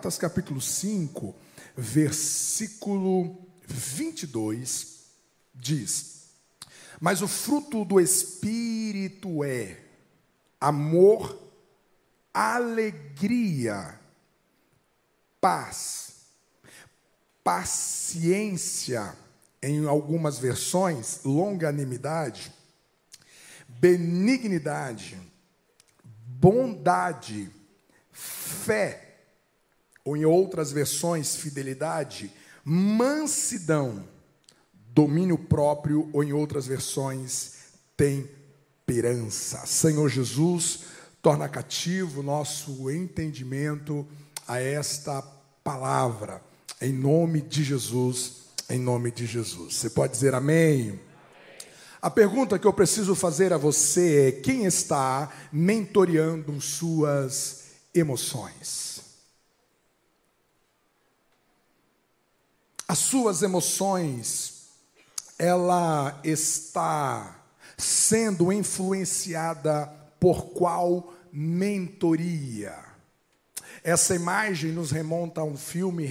Gálatas capítulo 5, versículo 22, diz: Mas o fruto do Espírito é amor, alegria, paz, paciência, em algumas versões, longanimidade, benignidade, bondade, fé, ou em outras versões, fidelidade, mansidão, domínio próprio, ou em outras versões, temperança. Senhor Jesus, torna cativo nosso entendimento a esta palavra, em nome de Jesus, em nome de Jesus. Você pode dizer amém? A pergunta que eu preciso fazer a você é: quem está mentoreando suas emoções? As suas emoções, ela está sendo influenciada por qual mentoria? Essa imagem nos remonta a um filme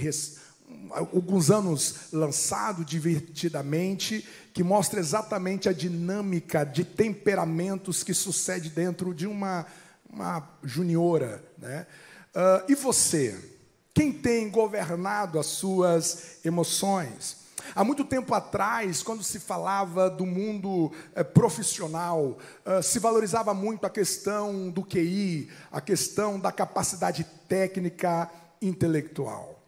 alguns anos lançado divertidamente, que mostra exatamente a dinâmica de temperamentos que sucede dentro de uma, uma juniora. Né? Uh, e você? Quem tem governado as suas emoções? Há muito tempo atrás, quando se falava do mundo eh, profissional, eh, se valorizava muito a questão do QI, a questão da capacidade técnica intelectual.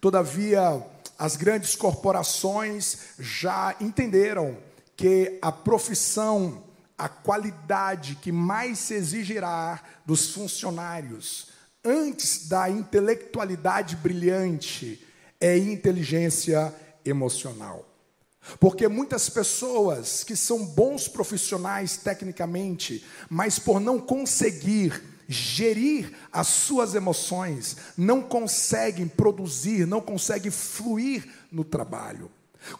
Todavia, as grandes corporações já entenderam que a profissão, a qualidade que mais se exigirá dos funcionários, antes da intelectualidade brilhante, é inteligência emocional. Porque muitas pessoas que são bons profissionais tecnicamente, mas por não conseguir gerir as suas emoções, não conseguem produzir, não conseguem fluir no trabalho.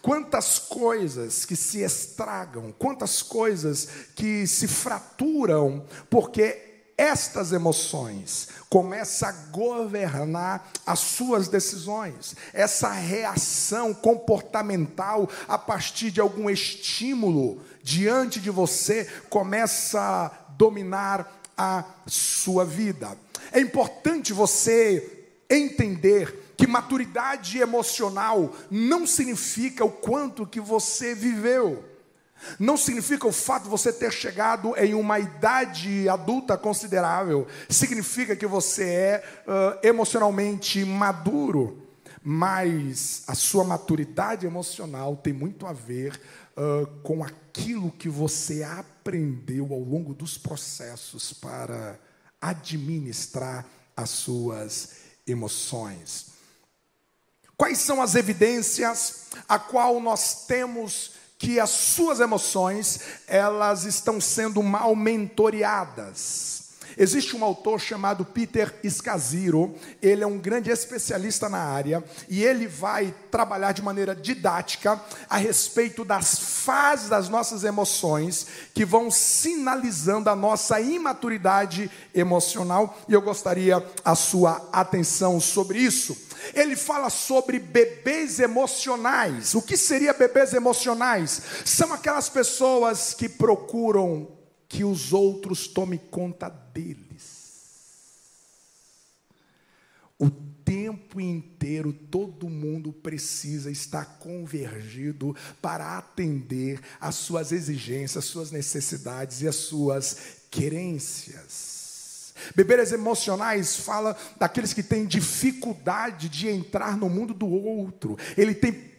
Quantas coisas que se estragam, quantas coisas que se fraturam, porque estas emoções começam a governar as suas decisões. Essa reação comportamental a partir de algum estímulo diante de você começa a dominar a sua vida. É importante você entender que maturidade emocional não significa o quanto que você viveu. Não significa o fato de você ter chegado em uma idade adulta considerável. Significa que você é uh, emocionalmente maduro. Mas a sua maturidade emocional tem muito a ver uh, com aquilo que você aprendeu ao longo dos processos para administrar as suas emoções. Quais são as evidências a qual nós temos que as suas emoções elas estão sendo mal mentoreadas? Existe um autor chamado Peter Escaziro, ele é um grande especialista na área e ele vai trabalhar de maneira didática a respeito das fases das nossas emoções que vão sinalizando a nossa imaturidade emocional e eu gostaria a sua atenção sobre isso. Ele fala sobre bebês emocionais. O que seria bebês emocionais? São aquelas pessoas que procuram que os outros tomem conta deles. O tempo inteiro todo mundo precisa estar convergido para atender às suas exigências, às suas necessidades e às suas querências. Bebês emocionais fala daqueles que têm dificuldade de entrar no mundo do outro. Ele tem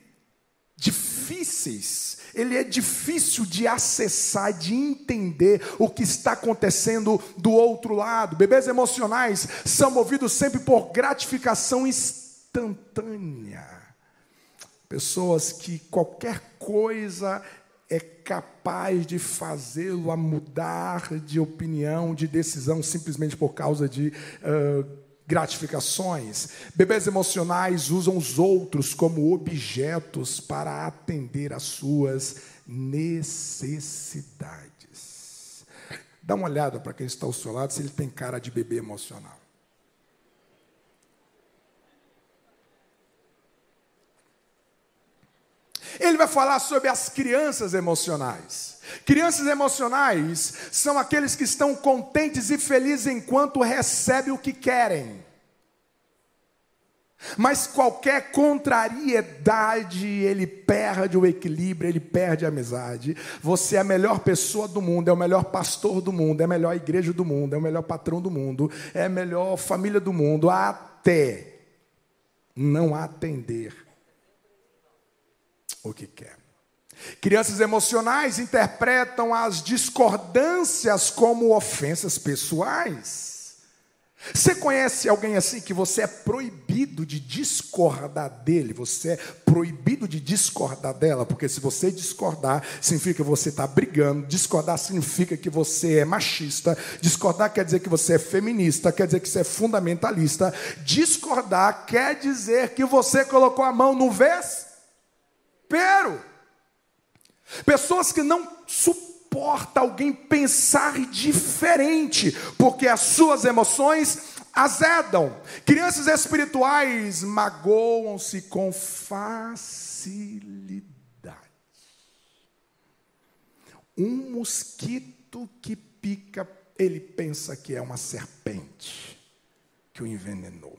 difíceis ele é difícil de acessar, de entender o que está acontecendo do outro lado. Bebês emocionais são movidos sempre por gratificação instantânea. Pessoas que qualquer coisa é capaz de fazê-lo a mudar de opinião, de decisão, simplesmente por causa de uh, gratificações. Bebês emocionais usam os outros como objetos para atender às suas necessidades. Dá uma olhada para quem está ao seu lado se ele tem cara de bebê emocional. Ele vai falar sobre as crianças emocionais. Crianças emocionais são aqueles que estão contentes e felizes enquanto recebem o que querem. Mas qualquer contrariedade, ele perde o equilíbrio, ele perde a amizade. Você é a melhor pessoa do mundo, é o melhor pastor do mundo, é a melhor igreja do mundo, é o melhor patrão do mundo, é a melhor família do mundo, até não atender o que quer. Crianças emocionais interpretam as discordâncias como ofensas pessoais. Você conhece alguém assim que você é proibido de discordar dele? Você é proibido de discordar dela? Porque se você discordar, significa que você está brigando. Discordar significa que você é machista. Discordar quer dizer que você é feminista. Quer dizer que você é fundamentalista. Discordar quer dizer que você colocou a mão no vespero. Pessoas que não suportam alguém pensar diferente, porque as suas emoções azedam. Crianças espirituais magoam-se com facilidade. Um mosquito que pica, ele pensa que é uma serpente que o envenenou.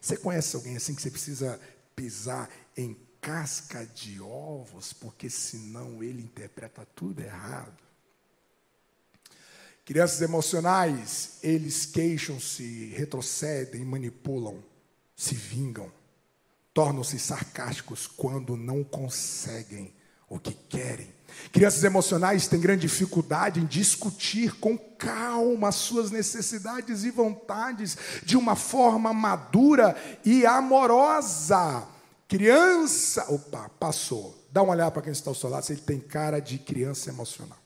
Você conhece alguém assim que você precisa pisar em casca de ovos, porque senão ele interpreta tudo errado. Crianças emocionais, eles queixam-se, retrocedem, manipulam, se vingam, tornam-se sarcásticos quando não conseguem o que querem. Crianças emocionais têm grande dificuldade em discutir com calma as suas necessidades e vontades de uma forma madura e amorosa. Criança, opa, passou. Dá uma olhada para quem está ao seu lado, se ele tem cara de criança emocional.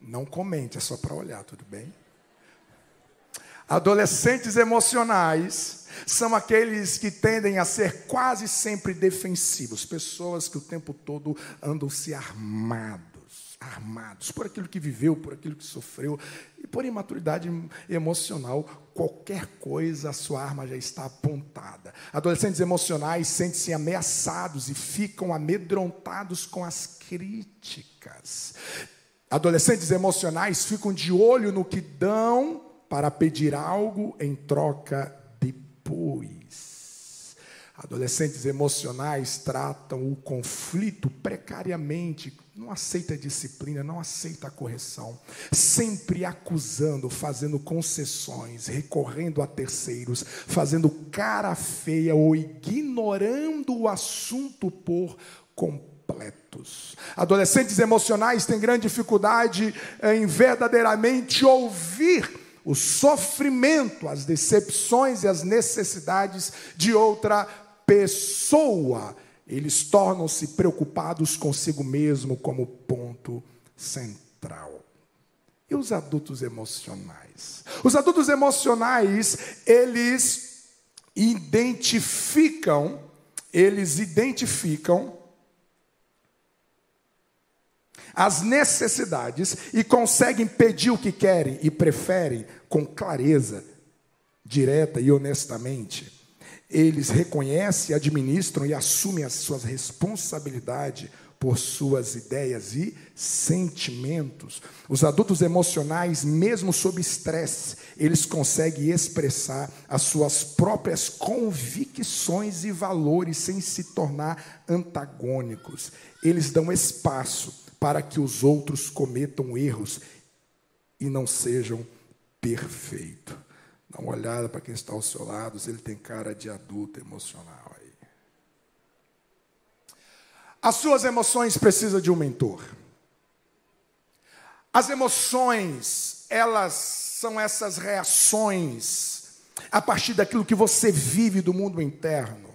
Não comente, é só para olhar, tudo bem? Adolescentes emocionais são aqueles que tendem a ser quase sempre defensivos, pessoas que o tempo todo andam se armando armados por aquilo que viveu, por aquilo que sofreu, e por imaturidade emocional, qualquer coisa, a sua arma já está apontada. Adolescentes emocionais sentem-se ameaçados e ficam amedrontados com as críticas. Adolescentes emocionais ficam de olho no que dão para pedir algo em troca depois. Adolescentes emocionais tratam o conflito precariamente, não aceita disciplina, não aceita correção, sempre acusando, fazendo concessões, recorrendo a terceiros, fazendo cara feia ou ignorando o assunto por completos. Adolescentes emocionais têm grande dificuldade em verdadeiramente ouvir o sofrimento, as decepções e as necessidades de outra pessoa, eles tornam-se preocupados consigo mesmo como ponto central. E os adultos emocionais? Os adultos emocionais, eles identificam, eles identificam as necessidades e conseguem pedir o que querem e preferem com clareza, direta e honestamente eles reconhecem, administram e assumem as suas responsabilidades por suas ideias e sentimentos. Os adultos emocionais, mesmo sob estresse, eles conseguem expressar as suas próprias convicções e valores sem se tornar antagônicos. Eles dão espaço para que os outros cometam erros e não sejam perfeitos. Dá uma olhada para quem está ao seu lado, se ele tem cara de adulto emocional aí. As suas emoções precisam de um mentor. As emoções, elas são essas reações a partir daquilo que você vive do mundo interno.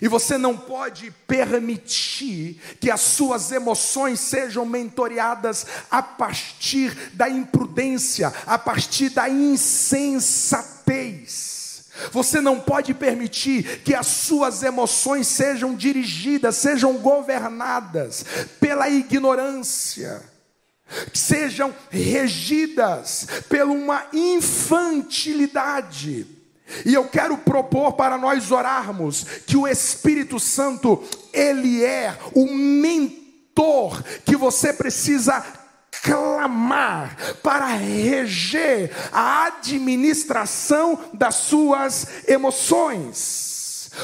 E você não pode permitir que as suas emoções sejam mentoreadas a partir da imprudência, a partir da insensatez. Você não pode permitir que as suas emoções sejam dirigidas, sejam governadas pela ignorância, sejam regidas por uma infantilidade E eu quero propor para nós orarmos que o Espírito Santo, ele é o mentor que você precisa clamar para reger a administração das suas emoções.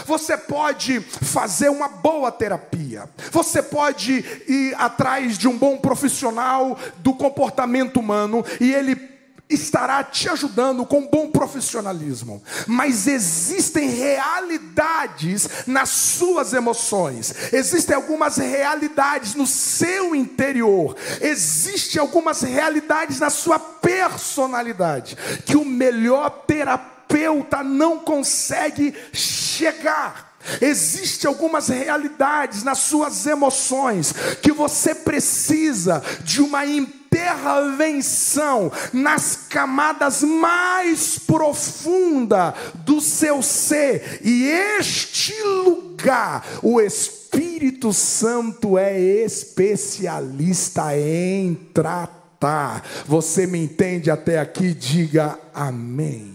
Você pode fazer uma boa terapia. Você pode ir atrás de um bom profissional do comportamento humano e ele estará te ajudando com bom profissionalismo, mas existem realidades nas suas emoções, existem algumas realidades no seu interior, existem algumas realidades na sua personalidade que o melhor terapeuta não consegue chegar. Existem algumas realidades nas suas emoções que você precisa de uma intervenção nas camadas mais profundas do seu ser, e este lugar, o Espírito Santo é especialista em tratar. Você me entende até aqui? Diga amém.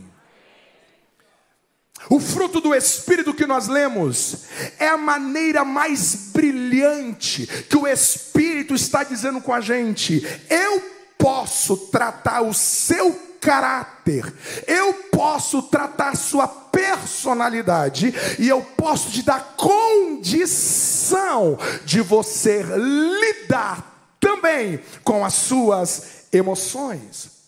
O fruto do Espírito que nós lemos é a maneira mais brilhante que o Espírito está dizendo com a gente. Eu posso tratar o seu caráter, eu posso tratar sua personalidade e eu posso te dar condição de você lidar também com as suas emoções.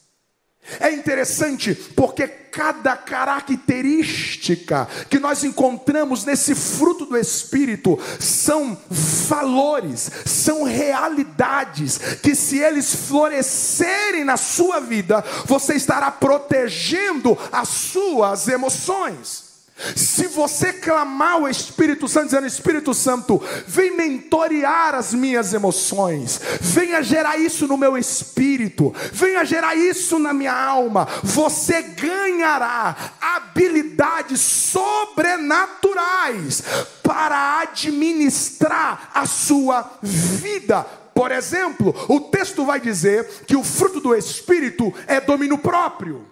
É interessante porque cada característica que nós encontramos nesse fruto do Espírito são valores, são realidades que, se eles florescerem na sua vida, você estará protegendo as suas emoções. Se você clamar o Espírito Santo, dizendo: Espírito Santo, vem mentorear as minhas emoções, venha gerar isso no meu espírito, venha gerar isso na minha alma, você ganhará habilidades sobrenaturais para administrar a sua vida. Por exemplo, o texto vai dizer que o fruto do Espírito é domínio próprio.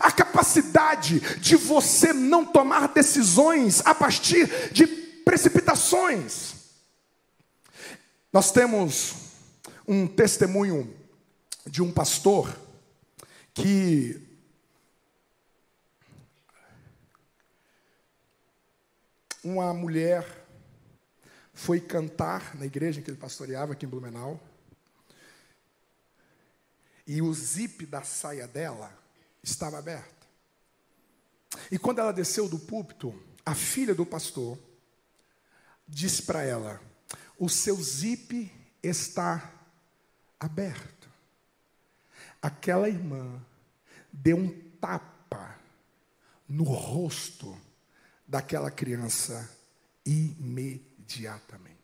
A capacidade de você não tomar decisões a partir de precipitações. Nós temos um testemunho de um pastor que uma mulher foi cantar na igreja que ele pastoreava aqui em Blumenau. E o zip da saia dela estava aberta. E quando ela desceu do púlpito, a filha do pastor disse para ela: O seu zip está aberto. Aquela irmã deu um tapa no rosto daquela criança imediatamente.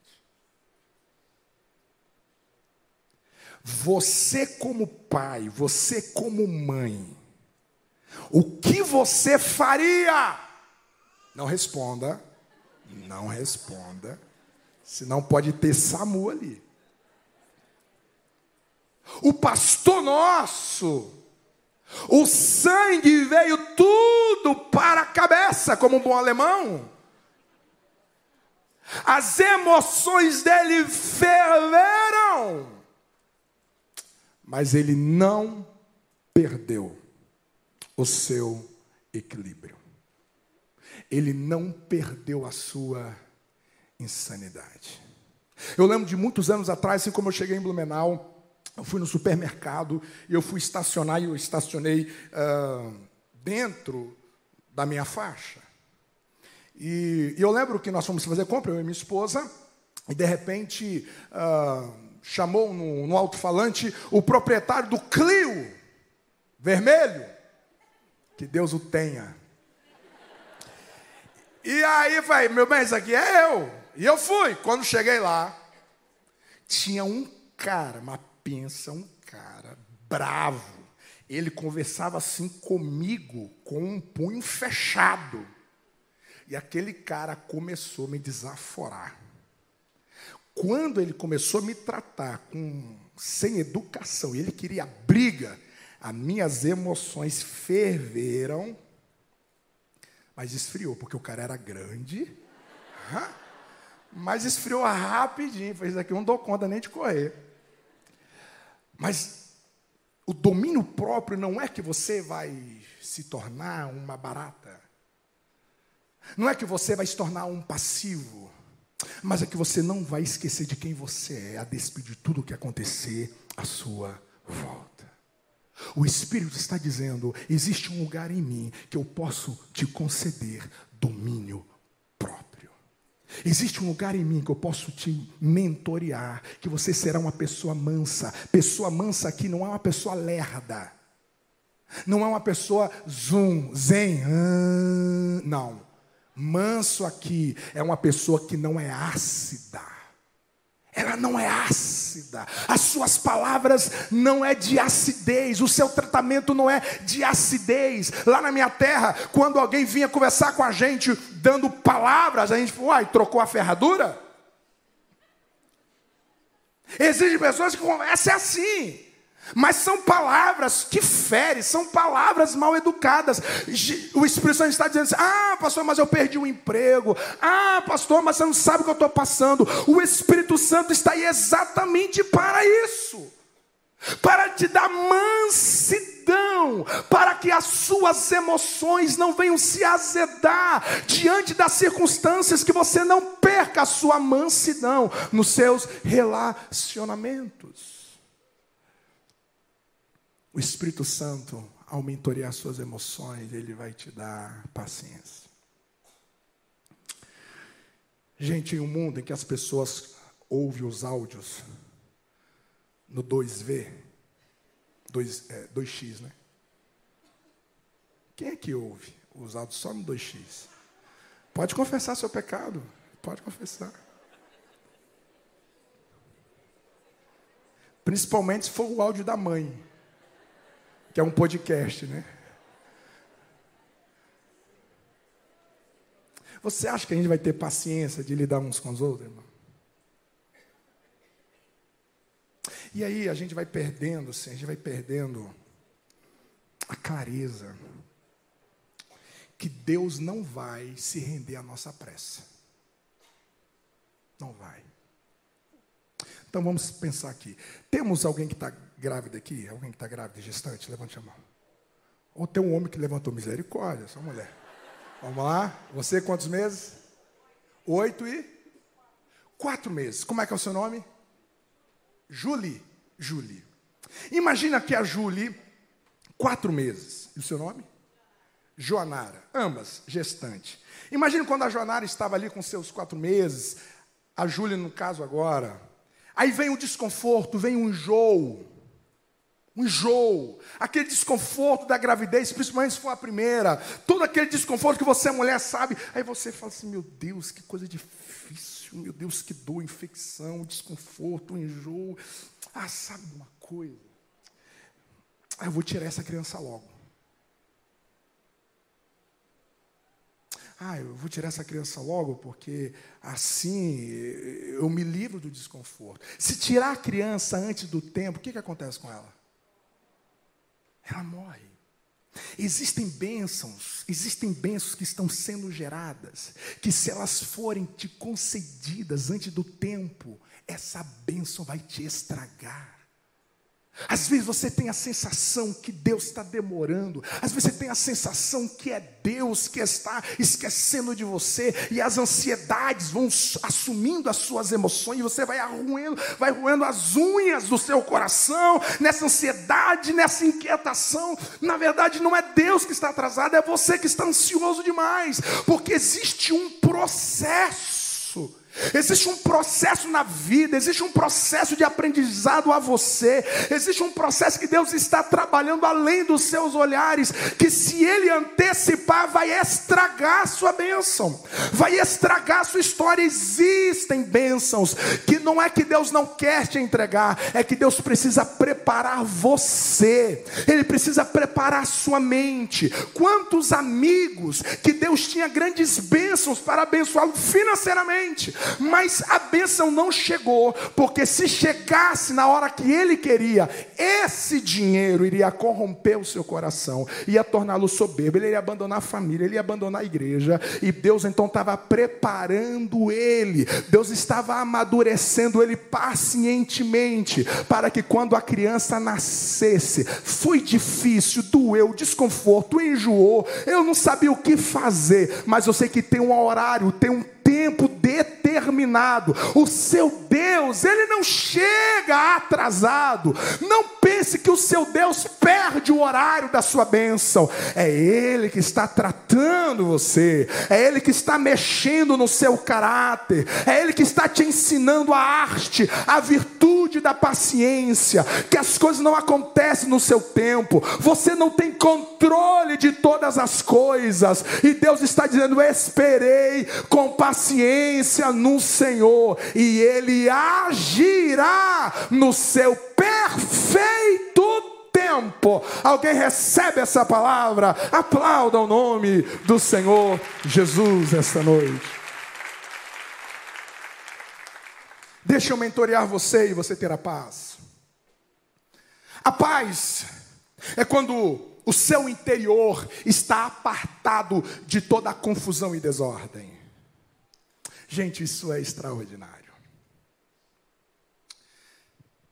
Você, como pai, você, como mãe, o que você faria? Não responda. Não responda. Senão pode ter SAMU ali. O pastor nosso, o sangue veio tudo para a cabeça, como um bom alemão. As emoções dele ferveram, mas ele não perdeu o seu equilíbrio. Ele não perdeu a sua insanidade. Eu lembro de muitos anos atrás, assim como eu cheguei em Blumenau, eu fui no supermercado e eu fui estacionar e eu estacionei uh, dentro da minha faixa. E, e, eu lembro que nós fomos fazer compra, eu e minha esposa, e de repente uh, chamou no, no alto-falante o proprietário do Clio vermelho. Que Deus o tenha. E aí vai, meu bem, isso aqui é eu. E eu fui. Quando cheguei lá, tinha um cara, mas pensa, um cara bravo. Ele conversava assim comigo, com um punho fechado. E aquele cara começou a me desaforar. Quando ele começou a me tratar com sem educação, ele queria briga, as minhas emoções ferveram Mas esfriou, porque o cara era grande. Mas esfriou rapidinho. Fez aqui, não dou conta nem de correr. Mas o domínio próprio não é que você vai se tornar uma barata. Não é que você vai se tornar um passivo. Mas é que você não vai esquecer de quem você é, a despeito de tudo o que acontecer à sua volta. O Espírito está dizendo: existe um lugar em mim que eu posso te conceder domínio próprio. Existe um lugar em mim que eu posso te mentorear, que você será uma pessoa mansa. Pessoa mansa aqui não é uma pessoa lerda. Não é uma pessoa zoom, zen, ah, não. Manso aqui é uma pessoa que não é ácida. Ela não é ácida. As suas palavras não é de acidez. O seu tratamento não é de acidez. Lá na minha terra, quando alguém vinha conversar com a gente dando palavras, a gente uai, trocou a ferradura? Existem pessoas que conversam assim. Mas são palavras que ferem, são palavras mal educadas. O Espírito Santo está dizendo assim: ah, pastor, mas eu perdi o emprego. Ah, pastor, mas você não sabe o que eu estou passando. O Espírito Santo está aí exatamente para isso para te dar mansidão, para que as suas emoções não venham se azedar diante das circunstâncias, que você não perca a sua mansidão nos seus relacionamentos. O Espírito Santo, ao mentorear suas emoções, ele vai te dar paciência. Gente, em um mundo em que as pessoas ouvem os áudios no 2V, 2, é, 2x, né? Quem é que ouve os áudios só no 2x? Pode confessar seu pecado, pode confessar. Principalmente se for o áudio da mãe que é um podcast, né? Você acha que a gente vai ter paciência de lidar uns com os outros, irmão? E aí a gente vai perdendo, assim, a gente vai perdendo a clareza que Deus não vai se render à nossa pressa. Não vai. Então vamos pensar aqui. Temos alguém que está grávida aqui? Alguém que está grávida, gestante? Levante a mão. Ou tem um homem que levantou misericórdia, só mulher. Vamos lá. Você quantos meses? Oito e quatro meses. Como é que é o seu nome? Julie. Julie. Imagina que a Julie, quatro meses. E o seu nome? Joanara. Ambas, gestante. Imagina quando a Joanara estava ali com seus quatro meses. A Júlia, no caso agora. Aí vem o desconforto, vem o enjoo um enjoo, aquele desconforto da gravidez, principalmente se for a primeira, todo aquele desconforto que você, mulher, sabe. Aí você fala assim: meu Deus, que coisa difícil, meu Deus, que dor, infecção, desconforto, enjoo. Ah, sabe uma coisa? Ah, eu vou tirar essa criança logo. Ah, eu vou tirar essa criança logo porque assim eu me livro do desconforto. Se tirar a criança antes do tempo, o que, que acontece com ela? ela morre. Existem bênçãos, existem bênçãos que estão sendo geradas, que se elas forem te concedidas antes do tempo, essa bênção vai te estragar. Às vezes você tem a sensação que Deus está demorando, às vezes você tem a sensação que é Deus que está esquecendo de você, e as ansiedades vão assumindo as suas emoções, e você vai arruendo, vai roendo as unhas do seu coração, nessa ansiedade, nessa inquietação. Na verdade, não é Deus que está atrasado, é você que está ansioso demais, porque existe um processo Existe um processo na vida, existe um processo de aprendizado a você, existe um processo que Deus está trabalhando além dos seus olhares, que se Ele antecipar, vai estragar a sua bênção, vai estragar a sua história. Existem bênçãos que não é que Deus não quer te entregar, é que Deus precisa preparar você, Ele precisa preparar a sua mente. Quantos amigos que Deus tinha grandes bênçãos para abençoá-lo financeiramente, Mas a bênção não chegou, porque se chegasse na hora que ele queria, esse dinheiro iria corromper o seu coração, ia torná-lo soberbo, ele iria abandonar a família, ele ia abandonar a igreja, e Deus então estava preparando ele, Deus estava amadurecendo ele pacientemente, para que quando a criança nascesse, foi difícil, doeu, desconforto, enjoou, eu não sabia o que fazer, mas eu sei que tem um horário, tem um tempo determinado. O seu Deus, ele não chega atrasado. Não pense que o seu Deus perde o horário da sua bênção. É Ele que está tratando você, é Ele que está mexendo no seu caráter, é Ele que está te ensinando a arte, a virtude da paciência, que as coisas não acontecem no seu tempo, você não tem controle de todas as coisas, e Deus está dizendo: esperei com paciência no Senhor, e Ele agirá no seu perfeito tempo. Alguém recebe essa palavra? Aplauda o nome do Senhor Jesus esta noite. Deixa eu mentorear você e você ter a paz. A paz é quando o seu interior está apartado de toda a confusão e desordem. Gente, isso é extraordinário.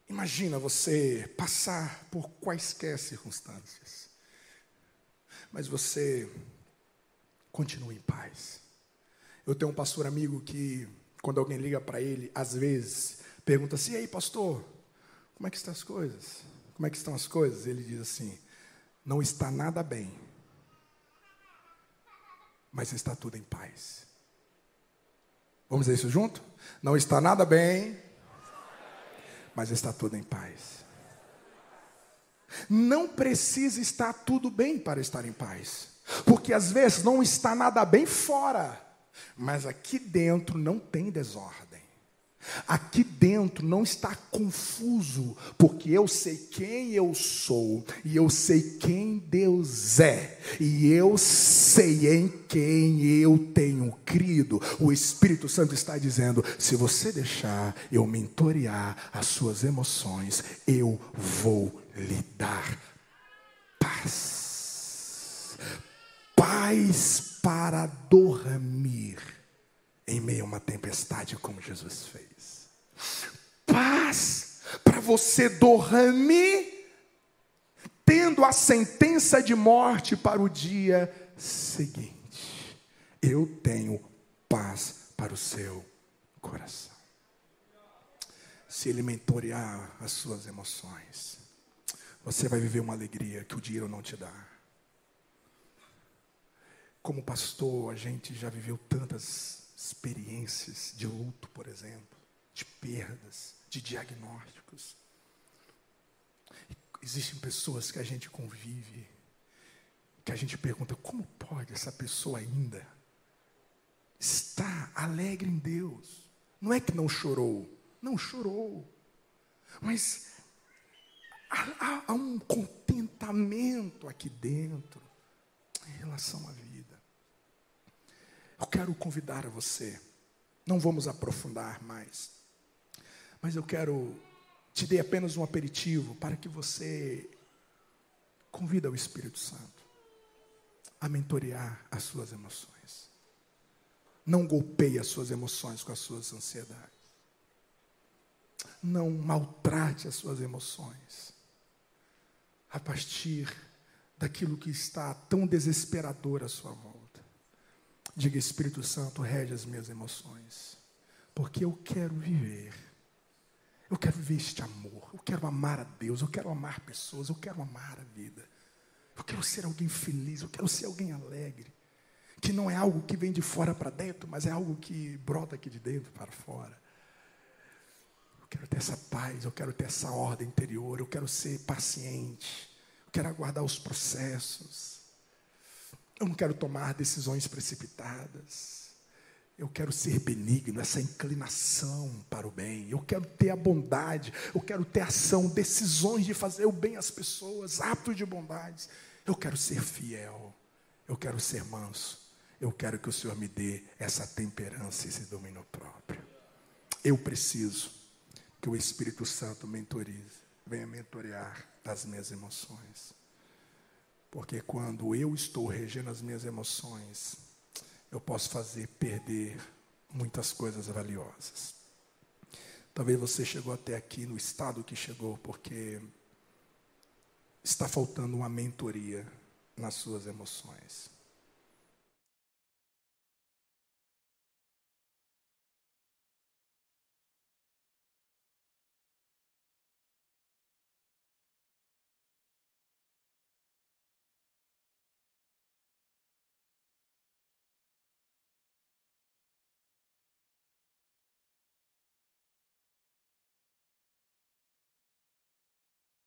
Imagina você passar por quaisquer circunstâncias, mas você continua em paz. Eu tenho um pastor amigo que, quando alguém liga para ele, às vezes pergunta assim: "E aí, pastor, como é que estão as coisas? Como é que estão as coisas?" Ele diz assim: "Não está nada bem, mas está tudo em paz." Vamos dizer isso junto? Não está nada bem, mas está tudo em paz. Não precisa estar tudo bem para estar em paz, porque às vezes não está nada bem fora, mas aqui dentro não tem desordem. Aqui dentro não está confuso, porque eu sei quem eu sou, e eu sei quem Deus é, e eu sei em quem eu tenho crido. O Espírito Santo está dizendo: se você deixar eu mentorear as suas emoções, eu vou lhe dar paz. Paz para dormir em meio a uma tempestade, como Jesus fez. Paz para você dormir, tendo a sentença de morte para o dia seguinte. Eu tenho paz para o seu coração. Se ele mentorear as suas emoções, você vai viver uma alegria que o dinheiro não te dá. Como pastor, a gente já viveu tantas experiências de luto, por exemplo, de perdas, de diagnósticos. Existem pessoas que a gente convive, que a gente pergunta: como pode essa pessoa ainda estar alegre em Deus? Não é que não chorou, não chorou, mas há, há, há um contentamento aqui dentro em relação à vida. Eu quero convidar você, não vamos aprofundar mais, mas eu quero te dar apenas um aperitivo para que você convida o Espírito Santo a mentorear as suas emoções. Não golpeie as suas emoções com as suas ansiedades. Não maltrate as suas emoções a partir daquilo que está tão desesperador à sua volta. Diga, Espírito Santo, rege as minhas emoções, porque eu quero viver. Eu quero viver este amor. Eu quero amar a Deus. Eu quero amar pessoas. Eu quero amar a vida. Eu quero ser alguém feliz. Eu quero ser alguém alegre. Que não é algo que vem de fora para dentro, mas é algo que brota aqui de dentro para fora. Eu quero ter essa paz. Eu quero ter essa ordem interior. Eu quero ser paciente. Eu quero aguardar os processos. Eu não quero tomar decisões precipitadas. Eu quero ser benigno, essa inclinação para o bem. Eu quero ter a bondade. Eu quero ter ação, decisões de fazer o bem às pessoas, atos de bondade. Eu quero ser fiel. Eu quero ser manso. Eu quero que o Senhor me dê essa temperança, esse domínio próprio. Eu preciso que o Espírito Santo mentorize, venha mentorear as minhas emoções. Porque quando eu estou regendo as minhas emoções, eu posso fazer perder muitas coisas valiosas. Talvez você chegou até aqui no estado que chegou porque está faltando uma mentoria nas suas emoções.